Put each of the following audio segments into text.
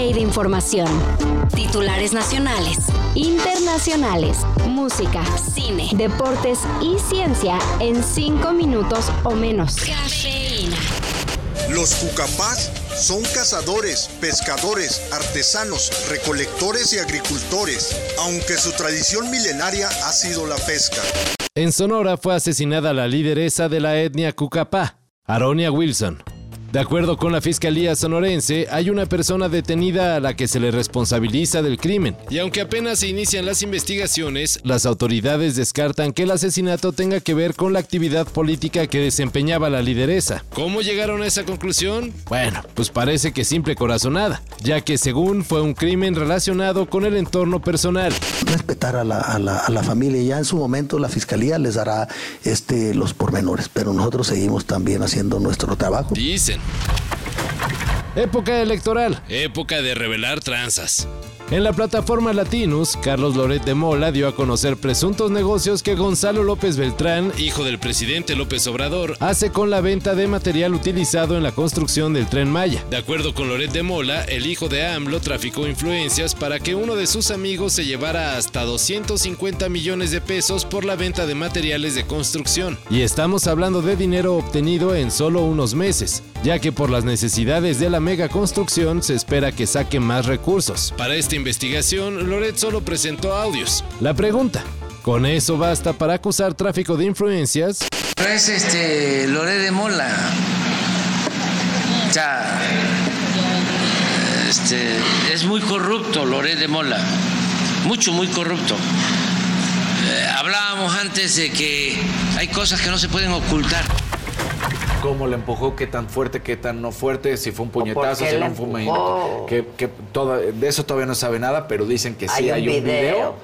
de información. Titulares nacionales, internacionales, música, cine, deportes y ciencia en 5 minutos o menos. Cafeína. Los cucapás son cazadores, pescadores, artesanos, recolectores y agricultores, aunque su tradición milenaria ha sido la pesca. En Sonora fue asesinada la lideresa de la etnia Cucapá, Aronia Wilson. De acuerdo con la Fiscalía sonorense, hay una persona detenida a la que se le responsabiliza del crimen. Y aunque apenas se inician las investigaciones, las autoridades descartan que el asesinato tenga que ver con la actividad política que desempeñaba la lideresa. ¿Cómo llegaron a esa conclusión? Bueno, pues parece que simple corazonada, ya que según fue un crimen relacionado con el entorno personal. Respetar a la, a la, a la familia, ya en su momento la Fiscalía les dará este, los pormenores, pero nosotros seguimos también haciendo nuestro trabajo. Dicen. Época electoral, época de revelar tranzas. En la plataforma Latinus, Carlos Loret de Mola dio a conocer presuntos negocios que Gonzalo López Beltrán, hijo del presidente López Obrador, hace con la venta de material utilizado en la construcción del tren Maya. De acuerdo con Loret de Mola, el hijo de AMLO traficó influencias para que uno de sus amigos se llevara hasta 250 millones de pesos por la venta de materiales de construcción. Y estamos hablando de dinero obtenido en solo unos meses, ya que por las necesidades de la mega construcción se espera que saque más recursos. Para este investigación, Loret solo presentó audios. La pregunta, ¿con eso basta para acusar tráfico de influencias? Es este Loret de Mola. O sea, este, es muy corrupto Loret de Mola. Mucho, muy corrupto. Eh, hablábamos antes de que hay cosas que no se pueden ocultar cómo le empujó, qué tan fuerte, qué tan no fuerte, si fue un puñetazo, si no fue un que, que todo, de eso todavía no sabe nada, pero dicen que sí hay, un video.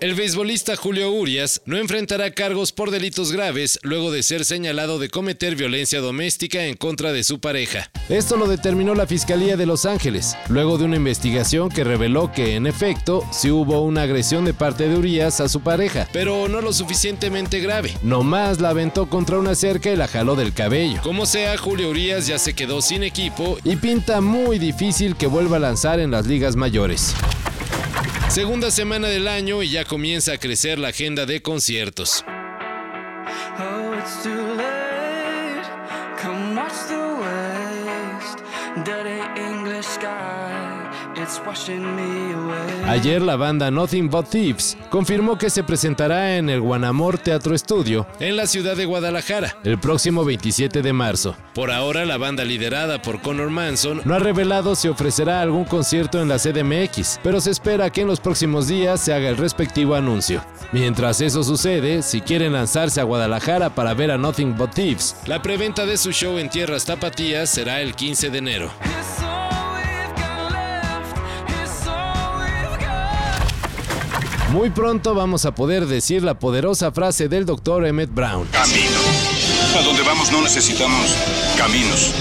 El beisbolista Julio Urias no enfrentará cargos por delitos graves luego de ser señalado de cometer violencia doméstica en contra de su pareja. Esto lo determinó la Fiscalía de Los Ángeles, luego de una investigación que reveló que, en efecto, sí hubo una agresión de parte de Urias a su pareja, pero no lo suficientemente grave. Nomás la aventó contra una cerca y la jaló del cabello. Como sea, Julio Urias ya se quedó sin equipo y pinta muy difícil que vuelva a lanzar en las ligas mayores. Segunda semana del año y ya comienza a crecer la agenda de conciertos. Ayer la banda Nothing But Thieves confirmó que se presentará en el Guanamor Teatro Estudio en la ciudad de Guadalajara el próximo 27 de marzo. Por ahora la banda liderada por Conor Manson no ha revelado si ofrecerá algún concierto en la CDMX, pero se espera que en los próximos días se haga el respectivo anuncio. Mientras eso sucede, si quieren lanzarse a Guadalajara para ver a Nothing But Thieves, la preventa de su show en tierras tapatías será el 15 de enero. Muy pronto vamos a poder decir la poderosa frase del Dr. Emmett Brown. Camino. A donde vamos no necesitamos caminos.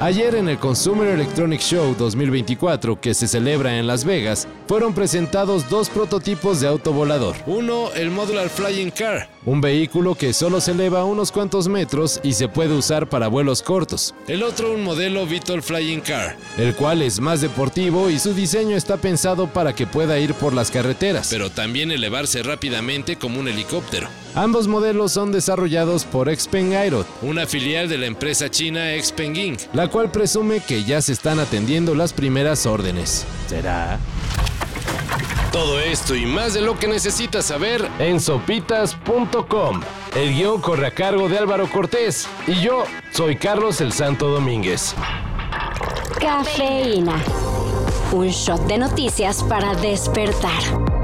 Ayer en el Consumer Electronic Show 2024 que se celebra en Las Vegas, fueron presentados dos prototipos de auto volador. Uno, el Modular Flying Car, un vehículo que solo se eleva unos cuantos metros y se puede usar para vuelos cortos. El otro, un modelo VTOL Flying Car, el cual es más deportivo y su diseño está pensado para que pueda ir por las carreteras, pero también elevarse rápidamente como un helicóptero. Ambos modelos son desarrollados por Xpeng Aero, una filial de la empresa china Xpeng Inc., la cual presume que ya se están atendiendo las primeras órdenes. ¿Será? Todo esto y más de lo que necesitas saber en sopitas.com. El guion corre a cargo de Álvaro Cortés y yo soy Carlos el Santo Domínguez. Cafeína. Un shot de noticias para despertar.